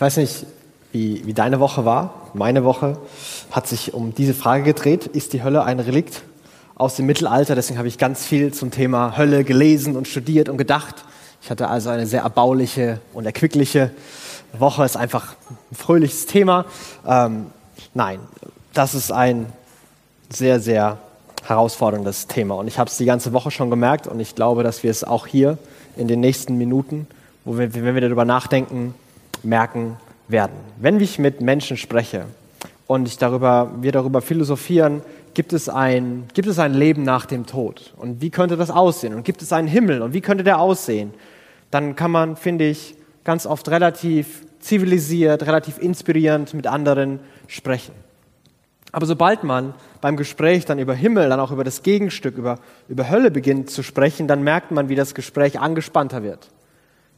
Ich weiß nicht, wie, wie deine Woche war. Meine Woche hat sich um diese Frage gedreht. Ist die Hölle ein Relikt aus dem Mittelalter? Deswegen habe ich ganz viel zum Thema Hölle gelesen und studiert und gedacht. Ich hatte also eine sehr erbauliche und erquickliche Woche. Ist einfach ein fröhliches Thema. Ähm, nein, das ist ein sehr, sehr herausforderndes Thema. Und ich habe es die ganze Woche schon gemerkt und ich glaube, dass wir es auch hier in den nächsten Minuten, wo wir, wenn wir darüber nachdenken, merken werden. Wenn ich mit Menschen spreche und ich darüber, wir darüber philosophieren, gibt es, ein, gibt es ein Leben nach dem Tod? Und wie könnte das aussehen? Und gibt es einen Himmel? Und wie könnte der aussehen? Dann kann man, finde ich, ganz oft relativ zivilisiert, relativ inspirierend mit anderen sprechen. Aber sobald man beim Gespräch dann über Himmel, dann auch über das Gegenstück, über, über Hölle beginnt zu sprechen, dann merkt man, wie das Gespräch angespannter wird.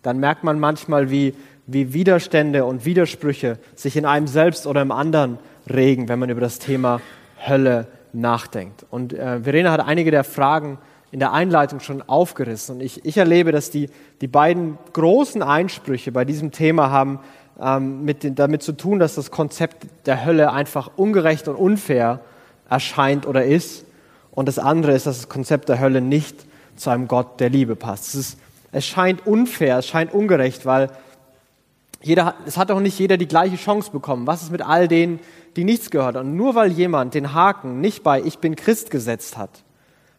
Dann merkt man manchmal, wie, wie Widerstände und Widersprüche sich in einem selbst oder im anderen regen, wenn man über das Thema Hölle nachdenkt. Und äh, Verena hat einige der Fragen in der Einleitung schon aufgerissen. Und ich, ich erlebe, dass die, die beiden großen Einsprüche bei diesem Thema haben ähm, mit den, damit zu tun, dass das Konzept der Hölle einfach ungerecht und unfair erscheint oder ist. Und das andere ist, dass das Konzept der Hölle nicht zu einem Gott der Liebe passt. Es, ist, es scheint unfair, es scheint ungerecht, weil jeder, es hat auch nicht jeder die gleiche Chance bekommen. Was ist mit all denen, die nichts gehört? Und nur weil jemand den Haken nicht bei Ich bin Christ gesetzt hat,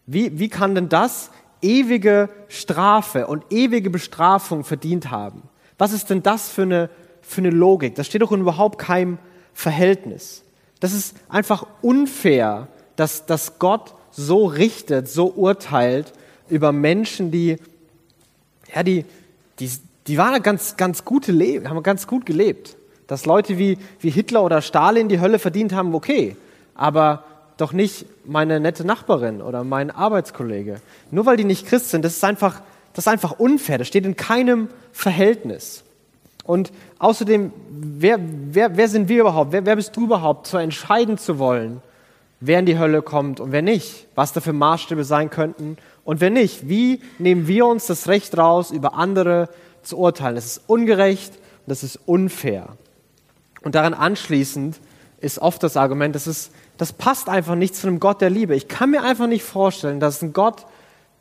wie, wie kann denn das ewige Strafe und ewige Bestrafung verdient haben? Was ist denn das für eine, für eine Logik? Das steht doch in überhaupt keinem Verhältnis. Das ist einfach unfair, dass, dass Gott so richtet, so urteilt über Menschen, die, ja, die, die, die waren ganz, ganz gute Leben, haben ganz gut gelebt. Dass Leute wie, wie Hitler oder Stalin die Hölle verdient haben, okay. Aber doch nicht meine nette Nachbarin oder mein Arbeitskollege. Nur weil die nicht Christ sind, das ist einfach, das ist einfach unfair. Das steht in keinem Verhältnis. Und außerdem, wer, wer, wer sind wir überhaupt? Wer, wer bist du überhaupt, zu entscheiden zu wollen, wer in die Hölle kommt und wer nicht? Was da für Maßstäbe sein könnten und wer nicht? Wie nehmen wir uns das Recht raus, über andere zu urteilen? Das ist ungerecht und das ist unfair. Und daran anschließend ist oft das Argument, das, ist, das passt einfach nicht zu einem Gott der Liebe. Ich kann mir einfach nicht vorstellen, dass ein Gott,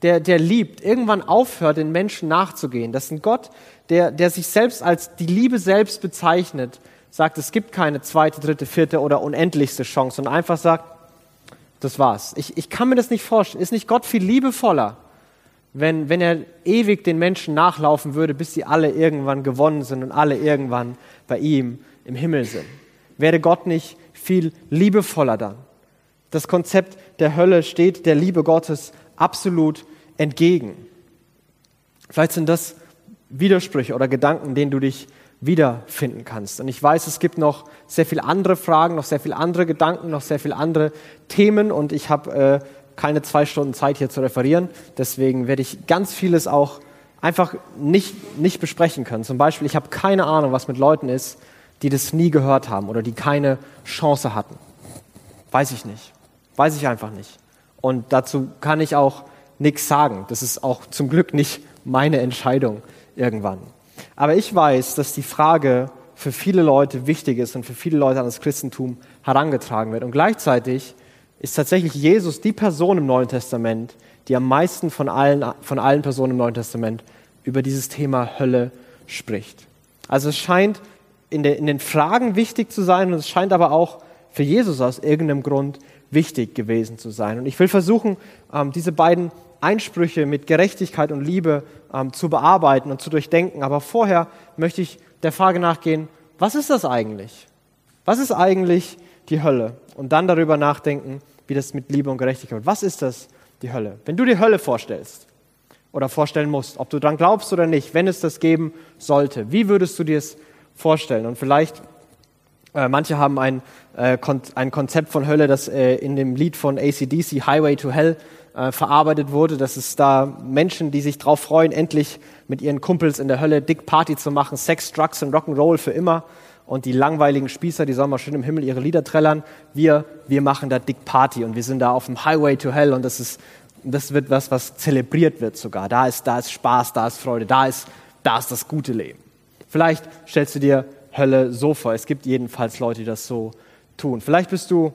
der, der liebt, irgendwann aufhört, den Menschen nachzugehen. Dass ein Gott, der, der sich selbst als die Liebe selbst bezeichnet, sagt, es gibt keine zweite, dritte, vierte oder unendlichste Chance und einfach sagt, das war's. Ich, ich kann mir das nicht vorstellen. Ist nicht Gott viel liebevoller, wenn, wenn er ewig den Menschen nachlaufen würde, bis sie alle irgendwann gewonnen sind und alle irgendwann bei ihm im Himmel sind? Wäre Gott nicht viel liebevoller dann? Das Konzept der Hölle steht der Liebe Gottes absolut entgegen. Vielleicht sind das Widersprüche oder Gedanken, denen du dich wiederfinden kannst. Und ich weiß, es gibt noch sehr viele andere Fragen, noch sehr viele andere Gedanken, noch sehr viele andere Themen und ich habe äh, keine zwei Stunden Zeit hier zu referieren. Deswegen werde ich ganz vieles auch einfach nicht, nicht besprechen können. Zum Beispiel, ich habe keine Ahnung, was mit Leuten ist, die das nie gehört haben oder die keine Chance hatten. Weiß ich nicht. Weiß ich einfach nicht. Und dazu kann ich auch nichts sagen. Das ist auch zum Glück nicht meine Entscheidung irgendwann. Aber ich weiß, dass die Frage für viele Leute wichtig ist und für viele Leute an das Christentum herangetragen wird. Und gleichzeitig ist tatsächlich Jesus die Person im Neuen Testament, die am meisten von allen, von allen Personen im Neuen Testament über dieses Thema Hölle spricht. Also es scheint in, de, in den Fragen wichtig zu sein und es scheint aber auch für Jesus aus irgendeinem Grund wichtig gewesen zu sein. Und ich will versuchen, ähm, diese beiden Einsprüche mit Gerechtigkeit und Liebe ähm, zu bearbeiten und zu durchdenken. Aber vorher möchte ich der Frage nachgehen, was ist das eigentlich? Was ist eigentlich die Hölle? Und dann darüber nachdenken, wie das mit Liebe und Gerechtigkeit. Was ist das, die Hölle? Wenn du die Hölle vorstellst oder vorstellen musst, ob du daran glaubst oder nicht, wenn es das geben sollte, wie würdest du dir es vorstellen? Und vielleicht, äh, manche haben ein, äh, ein Konzept von Hölle, das äh, in dem Lied von ACDC, Highway to Hell, äh, verarbeitet wurde, dass es da Menschen, die sich darauf freuen, endlich mit ihren Kumpels in der Hölle dick Party zu machen, Sex, Drugs und Rock'n'Roll für immer. Und die langweiligen Spießer, die sollen mal schön im Himmel ihre Lieder trällern. Wir, wir machen da dick Party und wir sind da auf dem Highway to Hell und das ist, das wird was, was zelebriert wird sogar. Da ist, da ist Spaß, da ist Freude, da ist, da ist das gute Leben. Vielleicht stellst du dir Hölle so vor. Es gibt jedenfalls Leute, die das so tun. Vielleicht bist du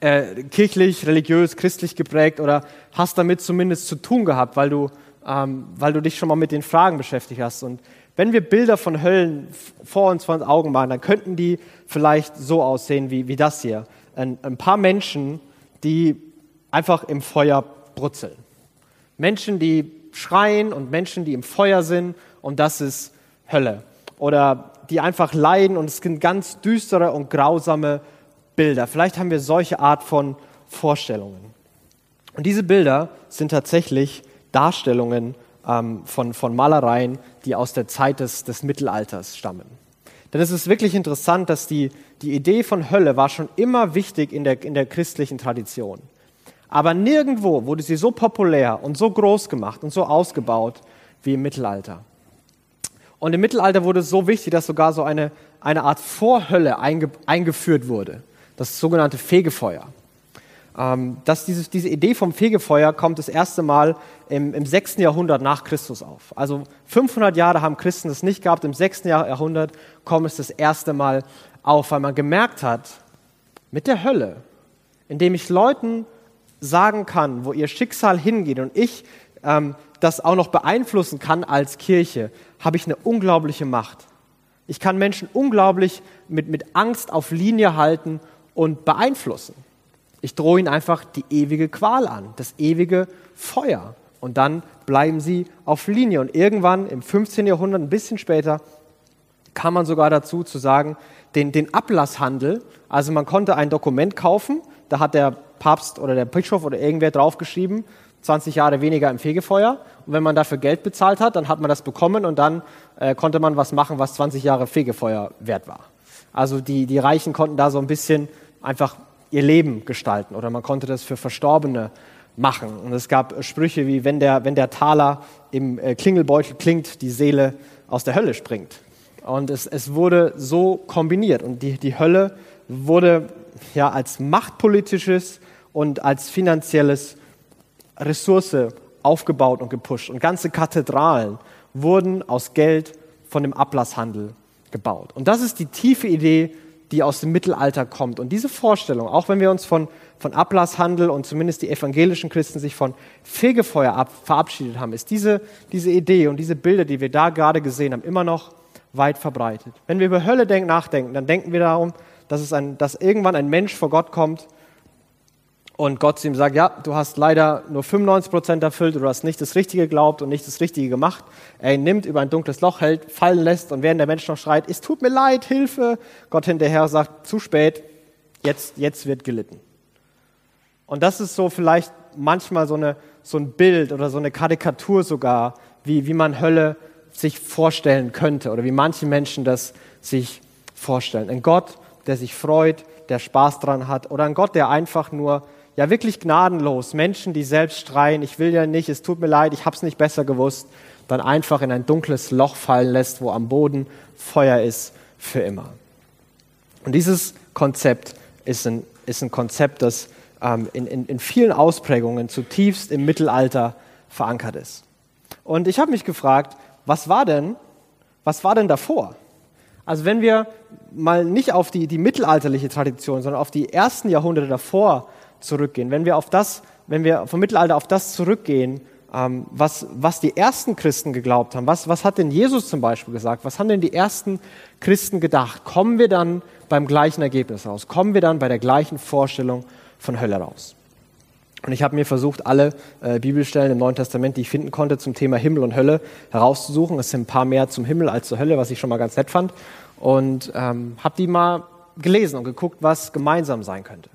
äh, kirchlich, religiös, christlich geprägt oder hast damit zumindest zu tun gehabt, weil du, ähm, weil du dich schon mal mit den Fragen beschäftigt hast. Und wenn wir Bilder von Höllen vor uns, vor uns Augen machen, dann könnten die vielleicht so aussehen wie, wie das hier. Ein, ein paar Menschen, die einfach im Feuer brutzeln. Menschen, die schreien und Menschen, die im Feuer sind und das ist Hölle. Oder die einfach leiden und es sind ganz düstere und grausame Bilder. Vielleicht haben wir solche Art von Vorstellungen. Und diese Bilder sind tatsächlich Darstellungen ähm, von, von Malereien, die aus der Zeit des, des Mittelalters stammen. Denn es ist wirklich interessant, dass die, die Idee von Hölle war schon immer wichtig in der, in der christlichen Tradition. Aber nirgendwo wurde sie so populär und so groß gemacht und so ausgebaut wie im Mittelalter. Und im Mittelalter wurde es so wichtig, dass sogar so eine, eine Art Vorhölle einge, eingeführt wurde, das sogenannte Fegefeuer. Ähm, dass dieses, diese Idee vom Fegefeuer kommt das erste Mal im, im 6. Jahrhundert nach Christus auf. Also 500 Jahre haben Christen das nicht gehabt, im 6. Jahrhundert kommt es das erste Mal auf, weil man gemerkt hat, mit der Hölle, indem ich Leuten sagen kann, wo ihr Schicksal hingeht und ich ähm, das auch noch beeinflussen kann als Kirche, habe ich eine unglaubliche Macht. Ich kann Menschen unglaublich mit, mit Angst auf Linie halten und beeinflussen. Ich drohe ihnen einfach die ewige Qual an, das ewige Feuer. Und dann bleiben sie auf Linie. Und irgendwann im 15. Jahrhundert, ein bisschen später, kam man sogar dazu zu sagen, den, den Ablasshandel, also man konnte ein Dokument kaufen, da hat der Papst oder der Bischof oder irgendwer draufgeschrieben, 20 Jahre weniger im Fegefeuer. Und wenn man dafür Geld bezahlt hat, dann hat man das bekommen und dann äh, konnte man was machen, was 20 Jahre Fegefeuer wert war. Also die, die Reichen konnten da so ein bisschen einfach ihr Leben gestalten oder man konnte das für Verstorbene machen. Und es gab Sprüche wie, wenn der, wenn der Taler im äh, Klingelbeutel klingt, die Seele aus der Hölle springt. Und es, es wurde so kombiniert und die, die Hölle wurde ja als machtpolitisches und als finanzielles Ressource aufgebaut und gepusht. Und ganze Kathedralen wurden aus Geld von dem Ablasshandel gebaut. Und das ist die tiefe Idee die aus dem Mittelalter kommt. Und diese Vorstellung, auch wenn wir uns von, von Ablasshandel und zumindest die evangelischen Christen sich von Fegefeuer ab, verabschiedet haben, ist diese, diese Idee und diese Bilder, die wir da gerade gesehen haben, immer noch weit verbreitet. Wenn wir über Hölle denk, nachdenken, dann denken wir darum, dass, es ein, dass irgendwann ein Mensch vor Gott kommt und Gott zu ihm sagt, ja, du hast leider nur 95 Prozent erfüllt, du hast nicht das Richtige geglaubt und nicht das Richtige gemacht. Er ihn nimmt, über ein dunkles Loch hält, fallen lässt und während der Mensch noch schreit, es tut mir leid, Hilfe, Gott hinterher sagt, zu spät, jetzt, jetzt wird gelitten. Und das ist so vielleicht manchmal so, eine, so ein Bild oder so eine Karikatur sogar, wie, wie man Hölle sich vorstellen könnte oder wie manche Menschen das sich vorstellen. Ein Gott, der sich freut, der Spaß dran hat oder ein Gott, der einfach nur ja wirklich gnadenlos Menschen, die selbst schreien, ich will ja nicht, es tut mir leid, ich habe es nicht besser gewusst, dann einfach in ein dunkles Loch fallen lässt, wo am Boden Feuer ist für immer. Und dieses Konzept ist ein, ist ein Konzept, das ähm, in, in, in vielen Ausprägungen zutiefst im Mittelalter verankert ist. Und ich habe mich gefragt, was war denn, was war denn davor? Also wenn wir mal nicht auf die, die mittelalterliche Tradition, sondern auf die ersten Jahrhunderte davor zurückgehen, wenn wir, auf das, wenn wir vom Mittelalter auf das zurückgehen, ähm, was, was die ersten Christen geglaubt haben, was, was hat denn Jesus zum Beispiel gesagt, was haben denn die ersten Christen gedacht, kommen wir dann beim gleichen Ergebnis raus, kommen wir dann bei der gleichen Vorstellung von Hölle raus. Und ich habe mir versucht, alle äh, Bibelstellen im Neuen Testament, die ich finden konnte, zum Thema Himmel und Hölle herauszusuchen. Es sind ein paar mehr zum Himmel als zur Hölle, was ich schon mal ganz nett fand. Und ähm, habe die mal gelesen und geguckt, was gemeinsam sein könnte.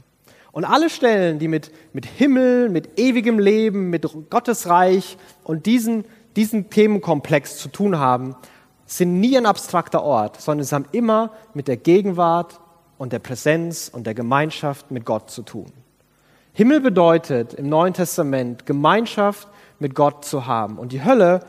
Und alle Stellen, die mit, mit Himmel, mit ewigem Leben, mit Gottes Reich und diesen, diesen Themenkomplex zu tun haben, sind nie ein abstrakter Ort, sondern sie haben immer mit der Gegenwart und der Präsenz und der Gemeinschaft mit Gott zu tun. Himmel bedeutet im Neuen Testament Gemeinschaft mit Gott zu haben. Und die Hölle,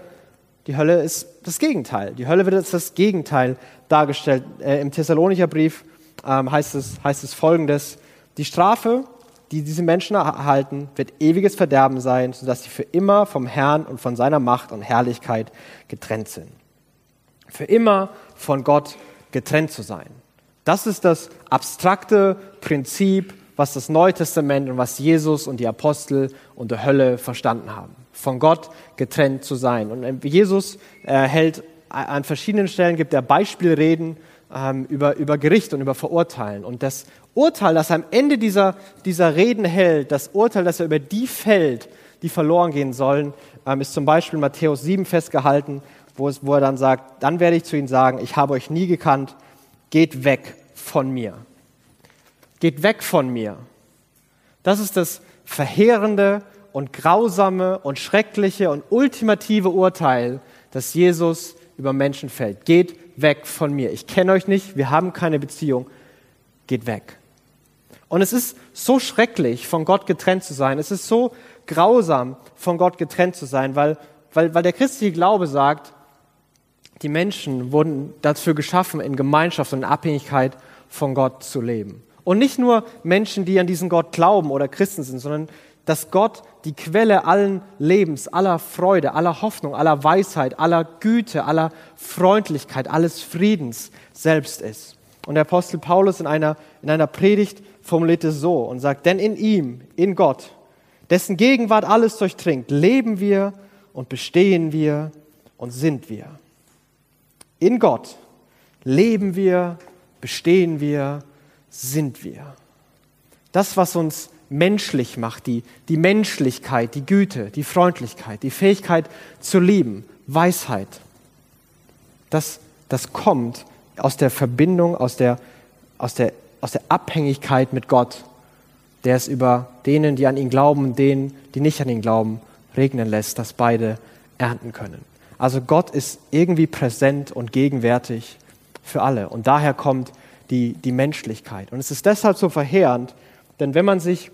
die Hölle ist das Gegenteil. Die Hölle wird als das Gegenteil dargestellt. Äh, Im Thessalonicher Brief ähm, heißt, es, heißt es folgendes, die Strafe, die diese Menschen erhalten, wird ewiges Verderben sein, sodass sie für immer vom Herrn und von seiner Macht und Herrlichkeit getrennt sind. Für immer von Gott getrennt zu sein. Das ist das abstrakte Prinzip, was das Neue Testament und was Jesus und die Apostel und die Hölle verstanden haben. Von Gott getrennt zu sein. Und Jesus äh, hält an verschiedenen Stellen, gibt er Beispielreden ähm, über, über Gericht und über Verurteilen. Und das Urteil, das er am Ende dieser, dieser Reden hält, das Urteil, das er über die fällt, die verloren gehen sollen, ähm, ist zum Beispiel in Matthäus 7 festgehalten, wo, es, wo er dann sagt, dann werde ich zu ihnen sagen, ich habe euch nie gekannt, geht weg von mir. Geht weg von mir. Das ist das verheerende und grausame und schreckliche und ultimative Urteil, das Jesus über Menschen fällt. Geht weg von mir. Ich kenne euch nicht, wir haben keine Beziehung. Geht weg. Und es ist so schrecklich, von Gott getrennt zu sein. Es ist so grausam, von Gott getrennt zu sein, weil, weil, weil der christliche Glaube sagt, die Menschen wurden dafür geschaffen, in Gemeinschaft und in Abhängigkeit von Gott zu leben. Und nicht nur Menschen, die an diesen Gott glauben oder Christen sind, sondern dass Gott die Quelle allen Lebens, aller Freude, aller Hoffnung, aller Weisheit, aller Güte, aller Freundlichkeit, alles Friedens selbst ist. Und der Apostel Paulus in einer, in einer Predigt formuliert es so und sagt, denn in ihm, in Gott, dessen Gegenwart alles durchdringt, leben wir und bestehen wir und sind wir. In Gott leben wir, bestehen wir, sind wir. Das, was uns menschlich macht, die, die Menschlichkeit, die Güte, die Freundlichkeit, die Fähigkeit zu lieben, Weisheit, das, das kommt aus der Verbindung, aus der, aus, der, aus der Abhängigkeit mit Gott, der es über denen, die an ihn glauben und denen, die nicht an ihn glauben, regnen lässt, dass beide ernten können. Also Gott ist irgendwie präsent und gegenwärtig für alle. Und daher kommt die, die Menschlichkeit. Und es ist deshalb so verheerend, denn wenn man sich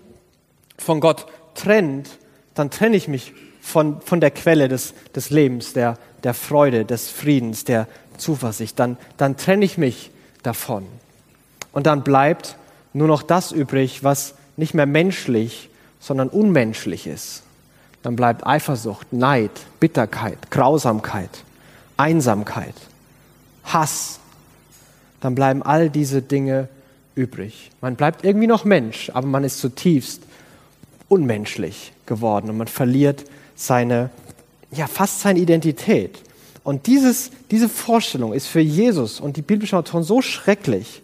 von Gott trennt, dann trenne ich mich von, von der Quelle des, des Lebens, der, der Freude, des Friedens, der Zuversicht. Dann, dann trenne ich mich davon. Und dann bleibt nur noch das übrig, was nicht mehr menschlich, sondern unmenschlich ist. Dann bleibt Eifersucht, Neid, Bitterkeit, Grausamkeit, Einsamkeit, Hass. Dann bleiben all diese Dinge übrig. Man bleibt irgendwie noch Mensch, aber man ist zutiefst unmenschlich geworden und man verliert seine, ja, fast seine Identität. Und dieses, diese Vorstellung ist für Jesus und die biblischen Autoren so schrecklich,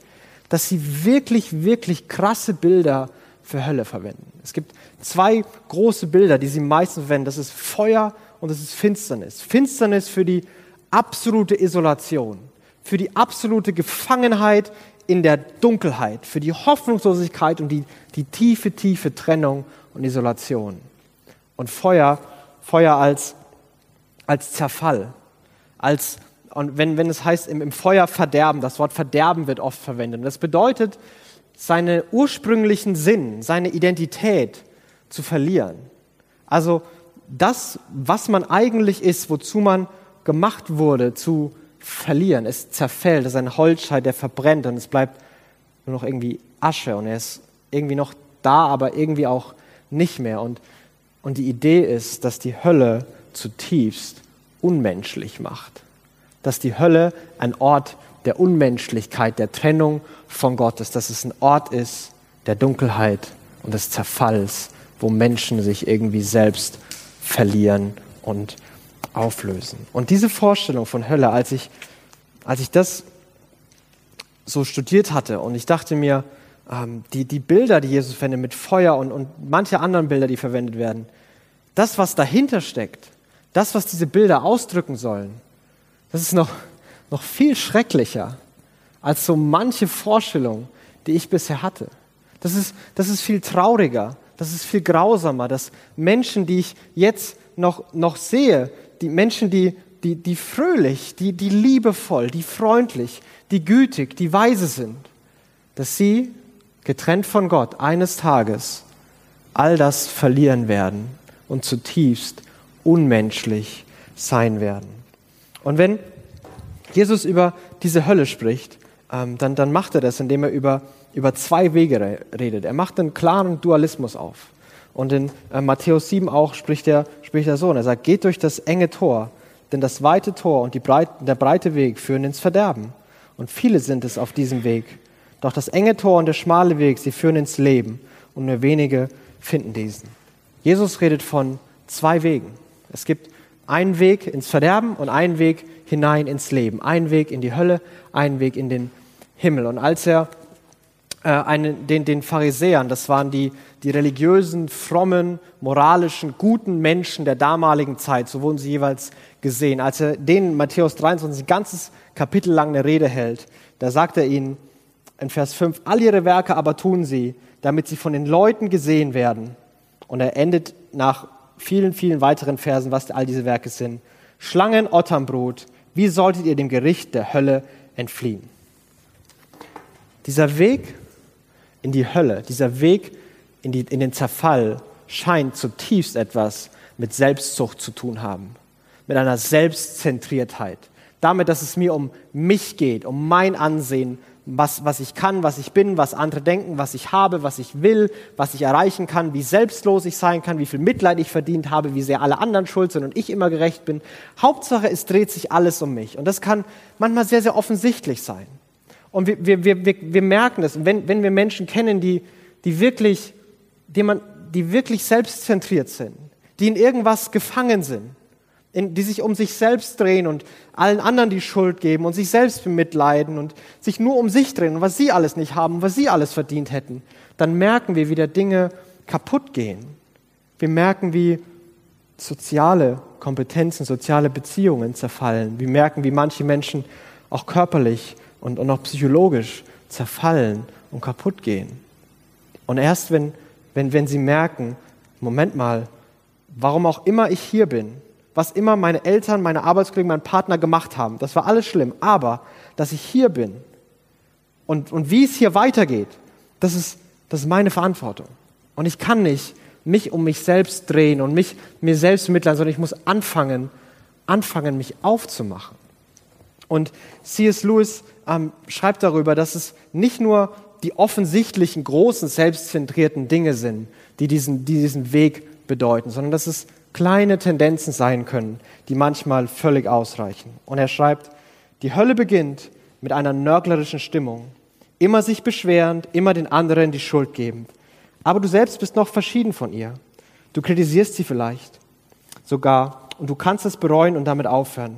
dass sie wirklich, wirklich krasse Bilder für Hölle verwenden. Es gibt zwei große Bilder, die sie meistens verwenden. Das ist Feuer und das ist Finsternis. Finsternis für die absolute Isolation, für die absolute Gefangenheit in der Dunkelheit, für die Hoffnungslosigkeit und die, die tiefe, tiefe Trennung und Isolation. Und Feuer, Feuer als, als Zerfall, als, und wenn, wenn es heißt im, im Feuer verderben, das Wort verderben wird oft verwendet. Und das bedeutet, seinen ursprünglichen Sinn, seine Identität zu verlieren. Also das, was man eigentlich ist, wozu man gemacht wurde, zu verlieren. Es zerfällt, es ist ein Holzscheit, der verbrennt und es bleibt nur noch irgendwie Asche und er ist irgendwie noch da, aber irgendwie auch nicht mehr. Und, und die Idee ist, dass die Hölle zutiefst unmenschlich macht. Dass die Hölle ein Ort der Unmenschlichkeit, der Trennung von Gott ist, dass es ein Ort ist der Dunkelheit und des Zerfalls, wo Menschen sich irgendwie selbst verlieren und auflösen. Und diese Vorstellung von Hölle, als ich, als ich das so studiert hatte und ich dachte mir, ähm, die, die Bilder, die Jesus verwendet mit Feuer und, und manche anderen Bilder, die verwendet werden, das, was dahinter steckt, das, was diese Bilder ausdrücken sollen, das ist noch, noch viel schrecklicher als so manche Vorstellung, die ich bisher hatte. Das ist, das ist viel trauriger, das ist viel grausamer, dass Menschen, die ich jetzt noch, noch sehe, die Menschen, die, die, die fröhlich, die, die liebevoll, die freundlich, die gütig, die weise sind, dass sie getrennt von Gott, eines Tages all das verlieren werden und zutiefst unmenschlich sein werden. Und wenn Jesus über diese Hölle spricht, ähm, dann, dann macht er das, indem er über, über zwei Wege redet. Er macht einen klaren Dualismus auf. Und in äh, Matthäus 7 auch spricht er, spricht er so, und er sagt, geht durch das enge Tor, denn das weite Tor und die Breit, der breite Weg führen ins Verderben. Und viele sind es auf diesem Weg. Doch das enge Tor und der schmale Weg, sie führen ins Leben und nur wenige finden diesen. Jesus redet von zwei Wegen. Es gibt einen Weg ins Verderben und einen Weg hinein ins Leben. Einen Weg in die Hölle, einen Weg in den Himmel. Und als er äh, einen, den, den Pharisäern, das waren die, die religiösen, frommen, moralischen, guten Menschen der damaligen Zeit, so wurden sie jeweils gesehen. Als er denen Matthäus 23 ein ganzes Kapitel lang eine Rede hält, da sagt er ihnen in Vers 5, all ihre Werke aber tun sie, damit sie von den Leuten gesehen werden. Und er endet nach vielen, vielen weiteren Versen, was all diese Werke sind. Schlangen, Otternbrot, wie solltet ihr dem Gericht der Hölle entfliehen? Dieser Weg in die Hölle, dieser Weg in, die, in den Zerfall scheint zutiefst etwas mit Selbstzucht zu tun haben, mit einer Selbstzentriertheit, damit, dass es mir um mich geht, um mein Ansehen, was, was ich kann, was ich bin, was andere denken, was ich habe, was ich will, was ich erreichen kann, wie selbstlos ich sein kann, wie viel Mitleid ich verdient habe, wie sehr alle anderen schuld sind und ich immer gerecht bin. Hauptsache, es dreht sich alles um mich. Und das kann manchmal sehr, sehr offensichtlich sein. Und wir, wir, wir, wir, wir merken es, wenn, wenn wir Menschen kennen, die, die, wirklich, die, man, die wirklich selbstzentriert sind, die in irgendwas gefangen sind, in, die sich um sich selbst drehen und allen anderen die Schuld geben und sich selbst bemitleiden und sich nur um sich drehen und was sie alles nicht haben, was sie alles verdient hätten, dann merken wir, wie der Dinge kaputt gehen. Wir merken, wie soziale Kompetenzen, soziale Beziehungen zerfallen. Wir merken, wie manche Menschen auch körperlich und, und auch psychologisch zerfallen und kaputt gehen. Und erst wenn, wenn, wenn sie merken, Moment mal, warum auch immer ich hier bin, was immer meine Eltern, meine Arbeitskollegen, mein Partner gemacht haben, das war alles schlimm, aber dass ich hier bin und, und wie es hier weitergeht, das ist, das ist meine Verantwortung. Und ich kann nicht mich um mich selbst drehen und mich mir selbst mitleiden, sondern ich muss anfangen, anfangen, mich aufzumachen. Und C.S. Lewis ähm, schreibt darüber, dass es nicht nur die offensichtlichen, großen, selbstzentrierten Dinge sind, die diesen, die diesen Weg bedeuten, sondern dass es kleine Tendenzen sein können, die manchmal völlig ausreichen. Und er schreibt, die Hölle beginnt mit einer nörglerischen Stimmung, immer sich beschwerend, immer den anderen die Schuld gebend. Aber du selbst bist noch verschieden von ihr. Du kritisierst sie vielleicht sogar und du kannst es bereuen und damit aufhören.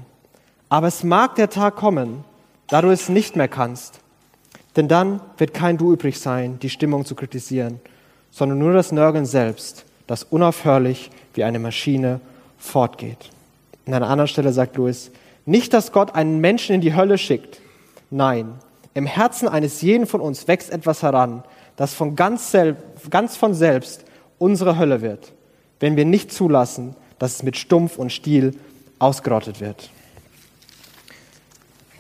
Aber es mag der Tag kommen, da du es nicht mehr kannst. Denn dann wird kein Du übrig sein, die Stimmung zu kritisieren, sondern nur das Nörgeln selbst, das unaufhörlich wie eine Maschine fortgeht. An einer anderen Stelle sagt Louis, nicht, dass Gott einen Menschen in die Hölle schickt. Nein, im Herzen eines jeden von uns wächst etwas heran, das von ganz, sel ganz von selbst unsere Hölle wird, wenn wir nicht zulassen, dass es mit Stumpf und Stiel ausgerottet wird.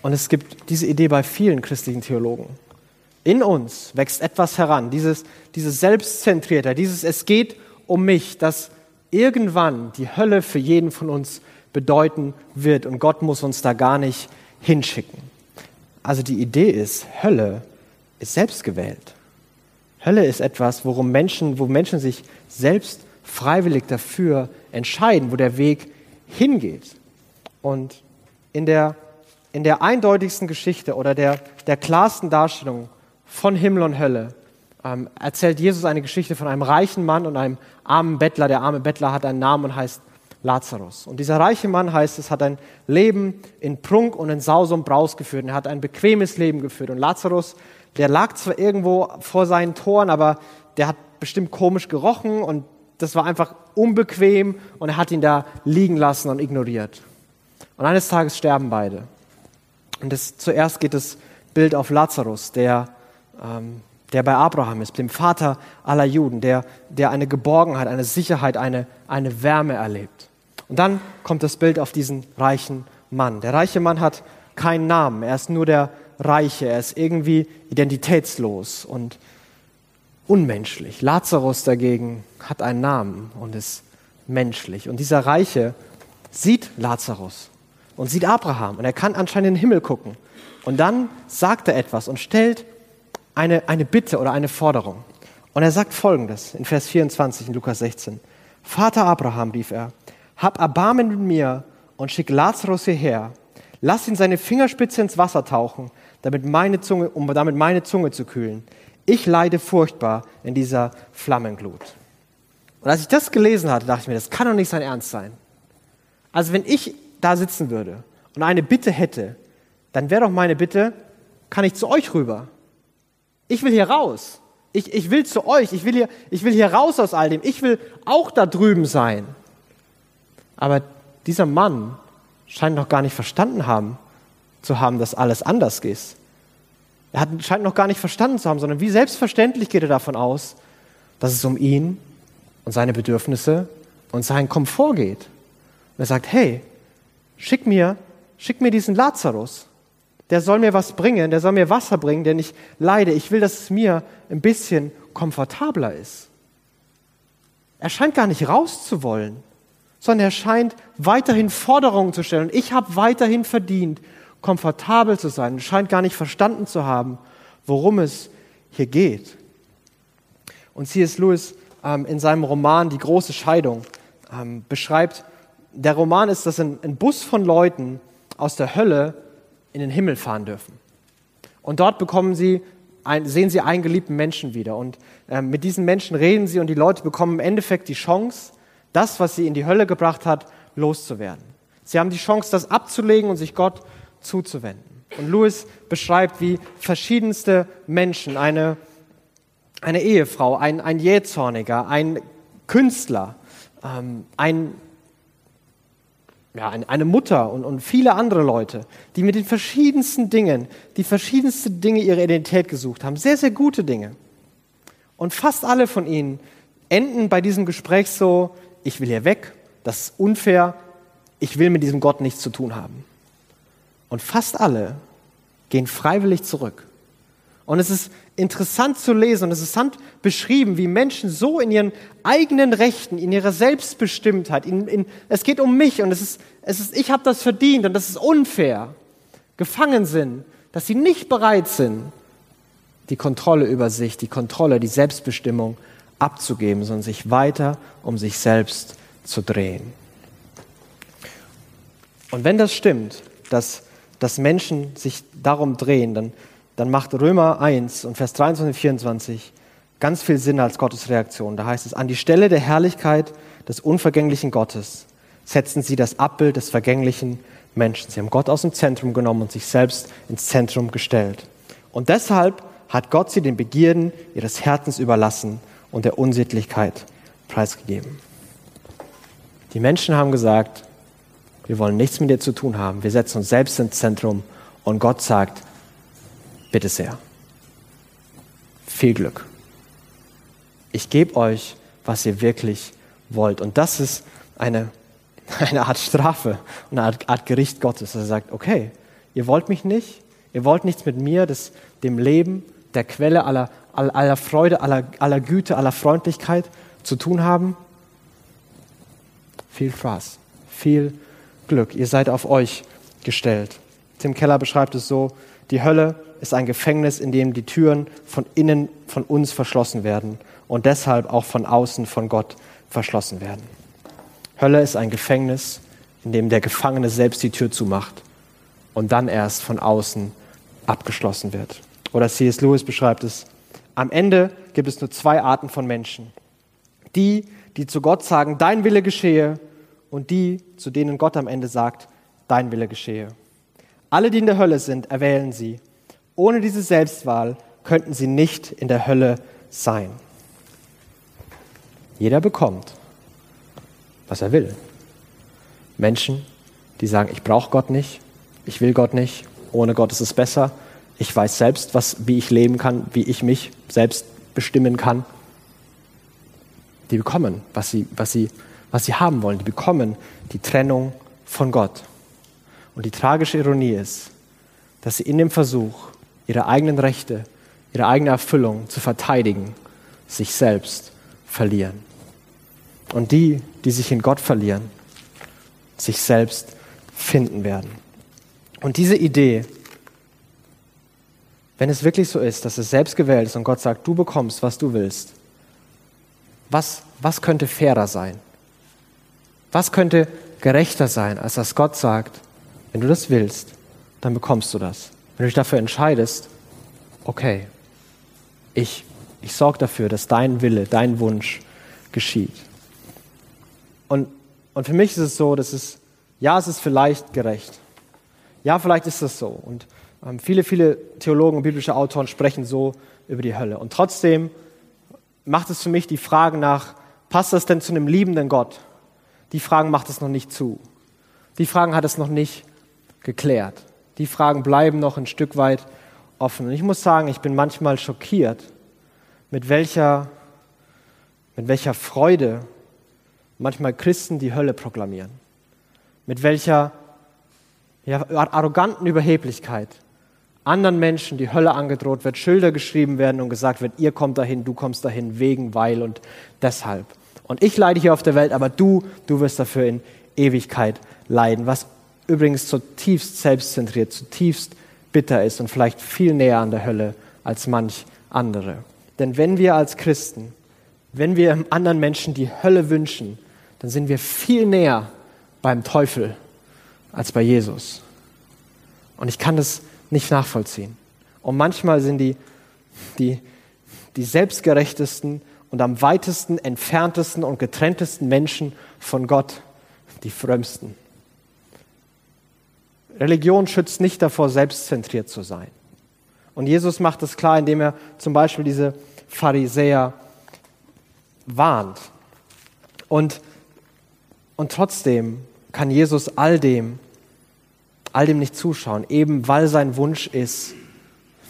Und es gibt diese Idee bei vielen christlichen Theologen. In uns wächst etwas heran, dieses, dieses Selbstzentrierte, dieses Es geht um mich, das irgendwann die Hölle für jeden von uns bedeuten wird und Gott muss uns da gar nicht hinschicken. Also die Idee ist, Hölle ist selbstgewählt. Hölle ist etwas, worum Menschen, wo Menschen sich selbst freiwillig dafür entscheiden, wo der Weg hingeht. Und in der in der eindeutigsten Geschichte oder der, der klarsten Darstellung von Himmel und Hölle ähm, erzählt Jesus eine Geschichte von einem reichen Mann und einem armen Bettler. Der arme Bettler hat einen Namen und heißt Lazarus. Und dieser reiche Mann heißt es, hat ein Leben in Prunk und in Saus und Braus geführt. Und er hat ein bequemes Leben geführt. Und Lazarus, der lag zwar irgendwo vor seinen Toren, aber der hat bestimmt komisch gerochen und das war einfach unbequem und er hat ihn da liegen lassen und ignoriert. Und eines Tages sterben beide. Und das, zuerst geht das Bild auf Lazarus, der, ähm, der bei Abraham ist, dem Vater aller Juden, der, der eine Geborgenheit, eine Sicherheit, eine, eine Wärme erlebt. Und dann kommt das Bild auf diesen reichen Mann. Der reiche Mann hat keinen Namen, er ist nur der Reiche, er ist irgendwie identitätslos und unmenschlich. Lazarus dagegen hat einen Namen und ist menschlich. Und dieser Reiche sieht Lazarus und sieht Abraham und er kann anscheinend in den Himmel gucken. Und dann sagt er etwas und stellt eine, eine Bitte oder eine Forderung. Und er sagt folgendes in Vers 24 in Lukas 16. Vater Abraham, rief er, hab Erbarmen mit mir und schick Lazarus hierher. Lass ihn seine Fingerspitze ins Wasser tauchen, damit meine Zunge, um damit meine Zunge zu kühlen. Ich leide furchtbar in dieser Flammenglut. Und als ich das gelesen hatte, dachte ich mir, das kann doch nicht sein Ernst sein. Also wenn ich da sitzen würde und eine Bitte hätte, dann wäre doch meine Bitte, kann ich zu euch rüber? Ich will hier raus. Ich, ich will zu euch. Ich will, hier, ich will hier raus aus all dem. Ich will auch da drüben sein. Aber dieser Mann scheint noch gar nicht verstanden haben, zu haben, dass alles anders ist. Er hat, scheint noch gar nicht verstanden zu haben, sondern wie selbstverständlich geht er davon aus, dass es um ihn und seine Bedürfnisse und seinen Komfort geht. Und er sagt, hey, schick mir, schick mir diesen Lazarus. Der soll mir was bringen, der soll mir Wasser bringen, denn ich leide. Ich will, dass es mir ein bisschen komfortabler ist. Er scheint gar nicht rauszuwollen, sondern er scheint weiterhin Forderungen zu stellen. Ich habe weiterhin verdient, komfortabel zu sein. Scheint gar nicht verstanden zu haben, worum es hier geht. Und C.S. Lewis ähm, in seinem Roman Die große Scheidung ähm, beschreibt, der Roman ist, dass ein, ein Bus von Leuten aus der Hölle in den Himmel fahren dürfen. Und dort bekommen sie ein, sehen sie einen geliebten Menschen wieder. Und ähm, mit diesen Menschen reden sie und die Leute bekommen im Endeffekt die Chance, das, was sie in die Hölle gebracht hat, loszuwerden. Sie haben die Chance, das abzulegen und sich Gott zuzuwenden. Und Lewis beschreibt, wie verschiedenste Menschen, eine, eine Ehefrau, ein, ein Jähzorniger, ein Künstler, ähm, ein ja, eine Mutter und, und viele andere Leute, die mit den verschiedensten Dingen, die verschiedensten Dinge ihre Identität gesucht haben, sehr, sehr gute Dinge. Und fast alle von ihnen enden bei diesem Gespräch so, ich will hier weg, das ist unfair, ich will mit diesem Gott nichts zu tun haben. Und fast alle gehen freiwillig zurück. Und es ist interessant zu lesen und es ist interessant beschrieben, wie Menschen so in ihren eigenen Rechten, in ihrer Selbstbestimmtheit, in, in, es geht um mich und es ist, es ist ich habe das verdient und das ist unfair, gefangen sind, dass sie nicht bereit sind, die Kontrolle über sich, die Kontrolle, die Selbstbestimmung abzugeben, sondern sich weiter um sich selbst zu drehen. Und wenn das stimmt, dass, dass Menschen sich darum drehen, dann dann macht Römer 1 und Vers 23 und 24 ganz viel Sinn als Gottes Reaktion. Da heißt es, an die Stelle der Herrlichkeit des unvergänglichen Gottes setzen sie das Abbild des vergänglichen Menschen. Sie haben Gott aus dem Zentrum genommen und sich selbst ins Zentrum gestellt. Und deshalb hat Gott sie den Begierden ihres Herzens überlassen und der Unsittlichkeit preisgegeben. Die Menschen haben gesagt, wir wollen nichts mit dir zu tun haben. Wir setzen uns selbst ins Zentrum und Gott sagt, Bitte sehr. Viel Glück. Ich gebe euch, was ihr wirklich wollt. Und das ist eine, eine Art Strafe, eine Art, Art Gericht Gottes. Er sagt, okay, ihr wollt mich nicht, ihr wollt nichts mit mir, das, dem Leben, der Quelle aller, aller Freude, aller, aller Güte, aller Freundlichkeit zu tun haben. Viel Spaß, viel Glück. Ihr seid auf euch gestellt. Tim Keller beschreibt es so, die Hölle ist ein Gefängnis, in dem die Türen von innen von uns verschlossen werden und deshalb auch von außen von Gott verschlossen werden. Hölle ist ein Gefängnis, in dem der Gefangene selbst die Tür zumacht und dann erst von außen abgeschlossen wird. Oder C.S. Lewis beschreibt es, am Ende gibt es nur zwei Arten von Menschen. Die, die zu Gott sagen, dein Wille geschehe, und die, zu denen Gott am Ende sagt, dein Wille geschehe. Alle, die in der Hölle sind, erwählen sie. Ohne diese Selbstwahl könnten sie nicht in der Hölle sein. Jeder bekommt, was er will. Menschen, die sagen, ich brauche Gott nicht, ich will Gott nicht, ohne Gott ist es besser, ich weiß selbst, was, wie ich leben kann, wie ich mich selbst bestimmen kann. Die bekommen, was sie, was, sie, was sie haben wollen. Die bekommen die Trennung von Gott. Und die tragische Ironie ist, dass sie in dem Versuch, ihre eigenen Rechte, ihre eigene Erfüllung zu verteidigen, sich selbst verlieren. Und die, die sich in Gott verlieren, sich selbst finden werden. Und diese Idee, wenn es wirklich so ist, dass es selbst gewählt ist und Gott sagt, du bekommst, was du willst, was, was könnte fairer sein? Was könnte gerechter sein, als dass Gott sagt, wenn du das willst, dann bekommst du das. Wenn du dich dafür entscheidest, okay, ich, ich sorge dafür, dass dein Wille, dein Wunsch geschieht. Und, und für mich ist es so, dass es, ja, es ist vielleicht gerecht. Ja, vielleicht ist das so. Und ähm, viele, viele Theologen und biblische Autoren sprechen so über die Hölle. Und trotzdem macht es für mich die Frage nach, passt das denn zu einem liebenden Gott? Die Fragen macht es noch nicht zu. Die Fragen hat es noch nicht geklärt. Die Fragen bleiben noch ein Stück weit offen. Und ich muss sagen, ich bin manchmal schockiert, mit welcher, mit welcher Freude manchmal Christen die Hölle proklamieren. Mit welcher ja, arroganten Überheblichkeit anderen Menschen die Hölle angedroht wird, Schilder geschrieben werden und gesagt wird, ihr kommt dahin, du kommst dahin, wegen, weil und deshalb. Und ich leide hier auf der Welt, aber du, du wirst dafür in Ewigkeit leiden, was übrigens zutiefst selbstzentriert, zutiefst bitter ist und vielleicht viel näher an der Hölle als manch andere. Denn wenn wir als Christen, wenn wir anderen Menschen die Hölle wünschen, dann sind wir viel näher beim Teufel als bei Jesus. Und ich kann das nicht nachvollziehen. Und manchmal sind die, die, die selbstgerechtesten und am weitesten entferntesten und getrenntesten Menschen von Gott die frömmsten. Religion schützt nicht davor, selbstzentriert zu sein. Und Jesus macht das klar, indem er zum Beispiel diese Pharisäer warnt. Und, und trotzdem kann Jesus all dem, all dem nicht zuschauen, eben weil sein Wunsch ist,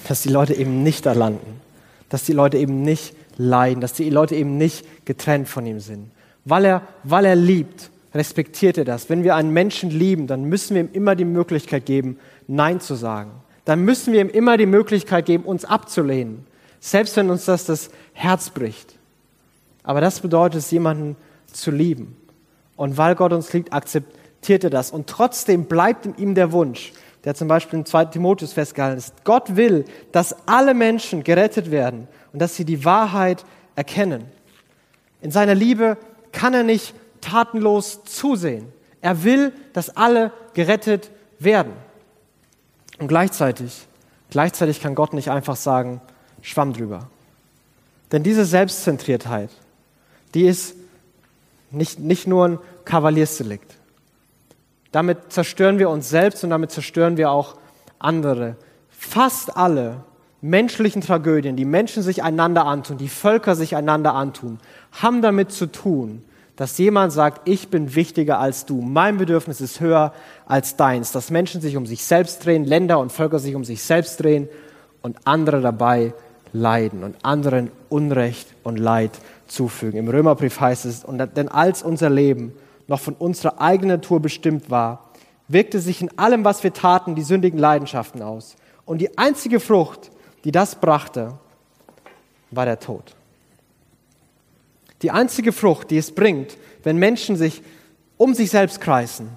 dass die Leute eben nicht erlanden, dass die Leute eben nicht leiden, dass die Leute eben nicht getrennt von ihm sind. Weil er, weil er liebt, respektiert er das. Wenn wir einen Menschen lieben, dann müssen wir ihm immer die Möglichkeit geben, Nein zu sagen. Dann müssen wir ihm immer die Möglichkeit geben, uns abzulehnen. Selbst wenn uns das das Herz bricht. Aber das bedeutet es, jemanden zu lieben. Und weil Gott uns liebt, akzeptiert er das. Und trotzdem bleibt in ihm der Wunsch, der zum Beispiel im 2. Timotheus festgehalten ist. Gott will, dass alle Menschen gerettet werden und dass sie die Wahrheit erkennen. In seiner Liebe kann er nicht tatenlos zusehen. Er will, dass alle gerettet werden. Und gleichzeitig, gleichzeitig kann Gott nicht einfach sagen, Schwamm drüber. Denn diese Selbstzentriertheit, die ist nicht, nicht nur ein Kavaliersdelikt. Damit zerstören wir uns selbst und damit zerstören wir auch andere. Fast alle menschlichen Tragödien, die Menschen sich einander antun, die Völker sich einander antun, haben damit zu tun, dass jemand sagt, ich bin wichtiger als du, mein Bedürfnis ist höher als deins, dass Menschen sich um sich selbst drehen, Länder und Völker sich um sich selbst drehen und andere dabei leiden und anderen Unrecht und Leid zufügen. Im Römerbrief heißt es, denn als unser Leben noch von unserer eigenen Natur bestimmt war, wirkte sich in allem, was wir taten, die sündigen Leidenschaften aus. Und die einzige Frucht, die das brachte, war der Tod. Die einzige Frucht, die es bringt, wenn Menschen sich um sich selbst kreisen,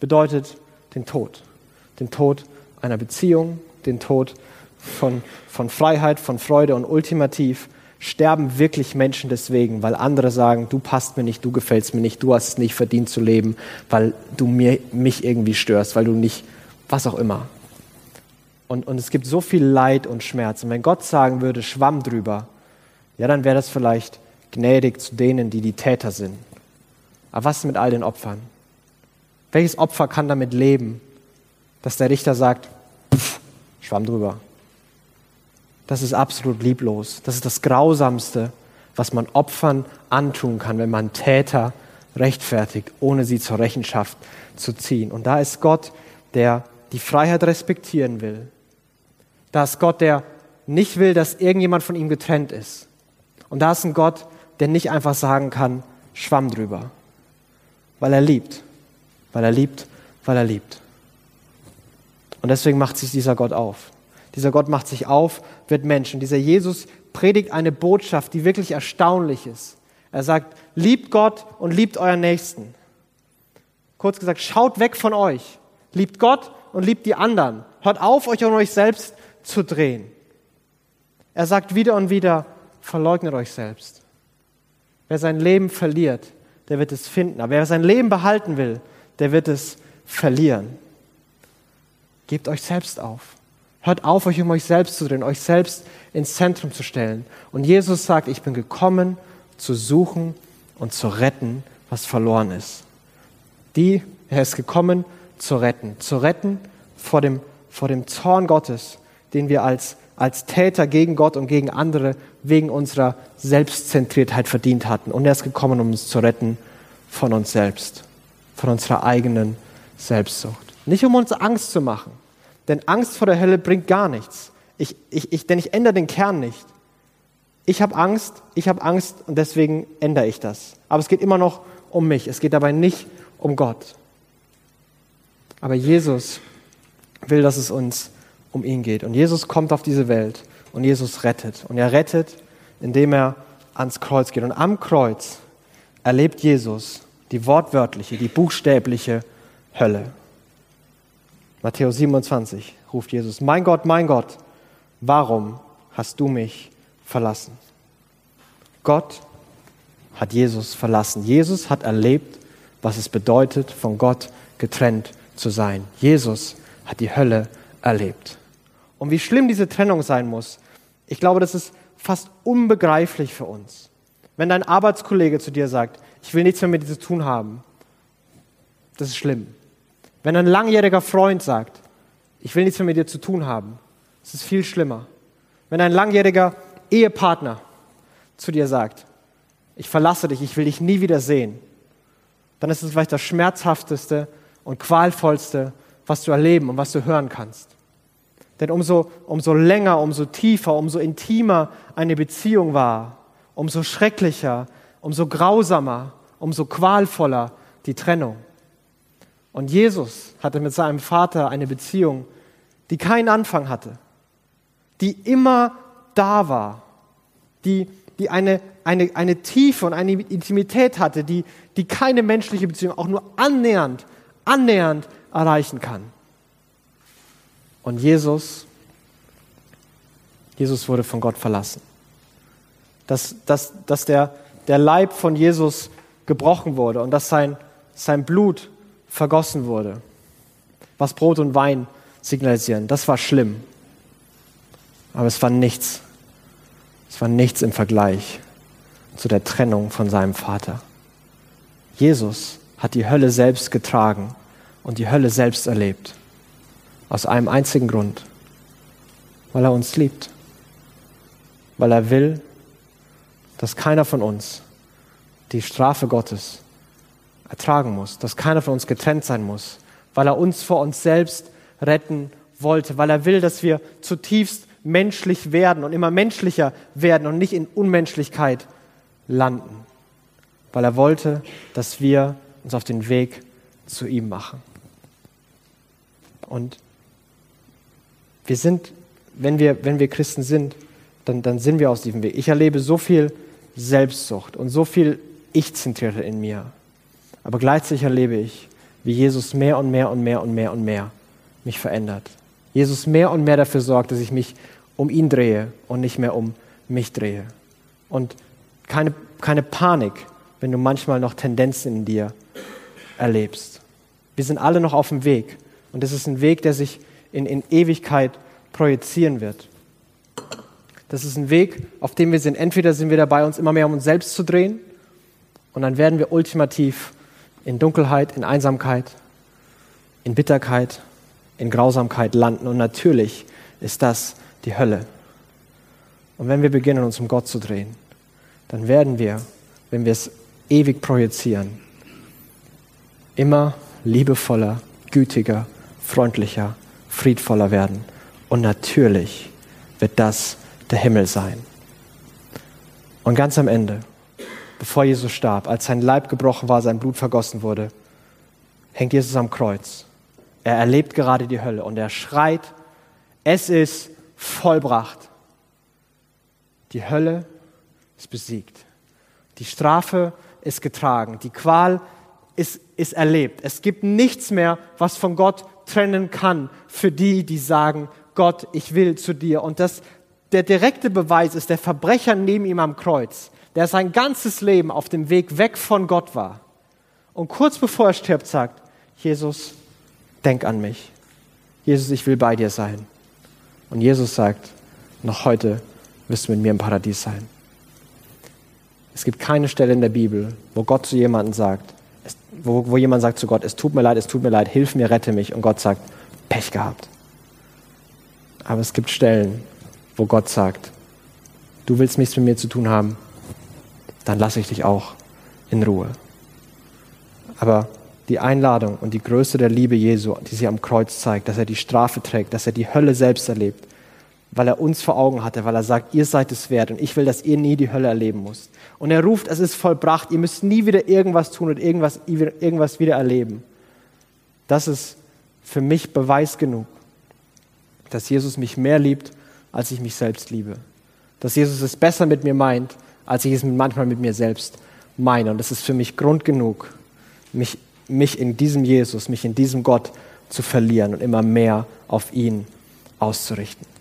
bedeutet den Tod. Den Tod einer Beziehung, den Tod von, von Freiheit, von Freude und ultimativ sterben wirklich Menschen deswegen, weil andere sagen, du passt mir nicht, du gefällst mir nicht, du hast es nicht verdient zu leben, weil du mir, mich irgendwie störst, weil du nicht, was auch immer. Und, und es gibt so viel Leid und Schmerz. Und wenn Gott sagen würde, schwamm drüber, ja, dann wäre das vielleicht gnädig zu denen, die die Täter sind. Aber was mit all den Opfern? Welches Opfer kann damit leben, dass der Richter sagt, pff, schwamm drüber? Das ist absolut lieblos. Das ist das Grausamste, was man Opfern antun kann, wenn man Täter rechtfertigt, ohne sie zur Rechenschaft zu ziehen. Und da ist Gott, der die Freiheit respektieren will. Da ist Gott, der nicht will, dass irgendjemand von ihm getrennt ist. Und da ist ein Gott, der nicht einfach sagen kann, schwamm drüber, weil er liebt, weil er liebt, weil er liebt. Und deswegen macht sich dieser Gott auf. Dieser Gott macht sich auf, wird Mensch. Und dieser Jesus predigt eine Botschaft, die wirklich erstaunlich ist. Er sagt, liebt Gott und liebt euren Nächsten. Kurz gesagt, schaut weg von euch. Liebt Gott und liebt die anderen. Hört auf, euch um euch selbst zu drehen. Er sagt wieder und wieder, verleugnet euch selbst. Wer sein Leben verliert, der wird es finden. Aber wer sein Leben behalten will, der wird es verlieren. Gebt euch selbst auf. Hört auf, euch um euch selbst zu drehen, euch selbst ins Zentrum zu stellen. Und Jesus sagt, ich bin gekommen, zu suchen und zu retten, was verloren ist. Die, er ist gekommen, zu retten. Zu retten vor dem, vor dem Zorn Gottes, den wir als, als Täter gegen Gott und gegen andere wegen unserer Selbstzentriertheit verdient hatten. Und er ist gekommen, um uns zu retten von uns selbst, von unserer eigenen Selbstsucht. Nicht um uns Angst zu machen, denn Angst vor der Hölle bringt gar nichts. Ich, ich, ich, denn ich ändere den Kern nicht. Ich habe Angst, ich habe Angst und deswegen ändere ich das. Aber es geht immer noch um mich. Es geht dabei nicht um Gott. Aber Jesus will, dass es uns um ihn geht. Und Jesus kommt auf diese Welt und Jesus rettet. Und er rettet, indem er ans Kreuz geht. Und am Kreuz erlebt Jesus die wortwörtliche, die buchstäbliche Hölle. Matthäus 27 ruft Jesus, mein Gott, mein Gott, warum hast du mich verlassen? Gott hat Jesus verlassen. Jesus hat erlebt, was es bedeutet, von Gott getrennt zu sein. Jesus hat die Hölle erlebt. Und wie schlimm diese Trennung sein muss, ich glaube, das ist fast unbegreiflich für uns. Wenn dein Arbeitskollege zu dir sagt, ich will nichts mehr mit dir zu tun haben, das ist schlimm. Wenn ein langjähriger Freund sagt, ich will nichts mehr mit dir zu tun haben, das ist viel schlimmer. Wenn ein langjähriger Ehepartner zu dir sagt, ich verlasse dich, ich will dich nie wieder sehen, dann ist es vielleicht das schmerzhafteste und qualvollste, was du erleben und was du hören kannst. Denn umso, umso länger, umso tiefer, umso intimer eine Beziehung war, umso schrecklicher, umso grausamer, umso qualvoller die Trennung. Und Jesus hatte mit seinem Vater eine Beziehung, die keinen Anfang hatte, die immer da war, die, die eine, eine, eine Tiefe und eine Intimität hatte, die, die keine menschliche Beziehung auch nur annähernd, annähernd erreichen kann. Und Jesus, Jesus wurde von Gott verlassen. Dass, dass, dass der, der Leib von Jesus gebrochen wurde und dass sein, sein Blut vergossen wurde, was Brot und Wein signalisieren, das war schlimm. Aber es war nichts. Es war nichts im Vergleich zu der Trennung von seinem Vater. Jesus hat die Hölle selbst getragen und die Hölle selbst erlebt. Aus einem einzigen Grund. Weil er uns liebt. Weil er will, dass keiner von uns die Strafe Gottes ertragen muss, dass keiner von uns getrennt sein muss, weil er uns vor uns selbst retten wollte, weil er will, dass wir zutiefst menschlich werden und immer menschlicher werden und nicht in Unmenschlichkeit landen, weil er wollte, dass wir uns auf den Weg zu ihm machen. Und wir sind, wenn wir, wenn wir Christen sind, dann, dann sind wir aus diesem Weg. Ich erlebe so viel Selbstsucht und so viel Ich-Zentrierte in mir. Aber gleichzeitig erlebe ich, wie Jesus mehr und mehr und mehr und mehr und mehr mich verändert. Jesus mehr und mehr dafür sorgt, dass ich mich um ihn drehe und nicht mehr um mich drehe. Und keine, keine Panik, wenn du manchmal noch Tendenzen in dir erlebst. Wir sind alle noch auf dem Weg. Und es ist ein Weg, der sich in, in Ewigkeit projizieren wird. Das ist ein Weg, auf dem wir sind. Entweder sind wir dabei, uns immer mehr um uns selbst zu drehen, und dann werden wir ultimativ in Dunkelheit, in Einsamkeit, in Bitterkeit, in Grausamkeit landen. Und natürlich ist das die Hölle. Und wenn wir beginnen, uns um Gott zu drehen, dann werden wir, wenn wir es ewig projizieren, immer liebevoller, gütiger, freundlicher, friedvoller werden. Und natürlich wird das der Himmel sein. Und ganz am Ende, bevor Jesus starb, als sein Leib gebrochen war, sein Blut vergossen wurde, hängt Jesus am Kreuz. Er erlebt gerade die Hölle und er schreit, es ist vollbracht. Die Hölle ist besiegt. Die Strafe ist getragen. Die Qual ist, ist erlebt. Es gibt nichts mehr, was von Gott trennen kann für die, die sagen, Gott, ich will zu dir. Und das, der direkte Beweis ist der Verbrecher neben ihm am Kreuz, der sein ganzes Leben auf dem Weg weg von Gott war. Und kurz bevor er stirbt, sagt, Jesus, denk an mich. Jesus, ich will bei dir sein. Und Jesus sagt, noch heute wirst du mit mir im Paradies sein. Es gibt keine Stelle in der Bibel, wo Gott zu jemandem sagt, es, wo, wo jemand sagt zu Gott, es tut mir leid, es tut mir leid, hilf mir, rette mich. Und Gott sagt, Pech gehabt. Aber es gibt Stellen, wo Gott sagt, du willst nichts mit mir zu tun haben, dann lasse ich dich auch in Ruhe. Aber die Einladung und die Größe der Liebe Jesu, die sie am Kreuz zeigt, dass er die Strafe trägt, dass er die Hölle selbst erlebt, weil er uns vor Augen hatte, weil er sagt, ihr seid es wert und ich will, dass ihr nie die Hölle erleben müsst. Und er ruft, es ist vollbracht, ihr müsst nie wieder irgendwas tun und irgendwas, irgendwas wieder erleben. Das ist für mich Beweis genug, dass Jesus mich mehr liebt, als ich mich selbst liebe. Dass Jesus es besser mit mir meint, als ich es manchmal mit mir selbst meine. Und das ist für mich Grund genug, mich, mich in diesem Jesus, mich in diesem Gott zu verlieren und immer mehr auf ihn auszurichten.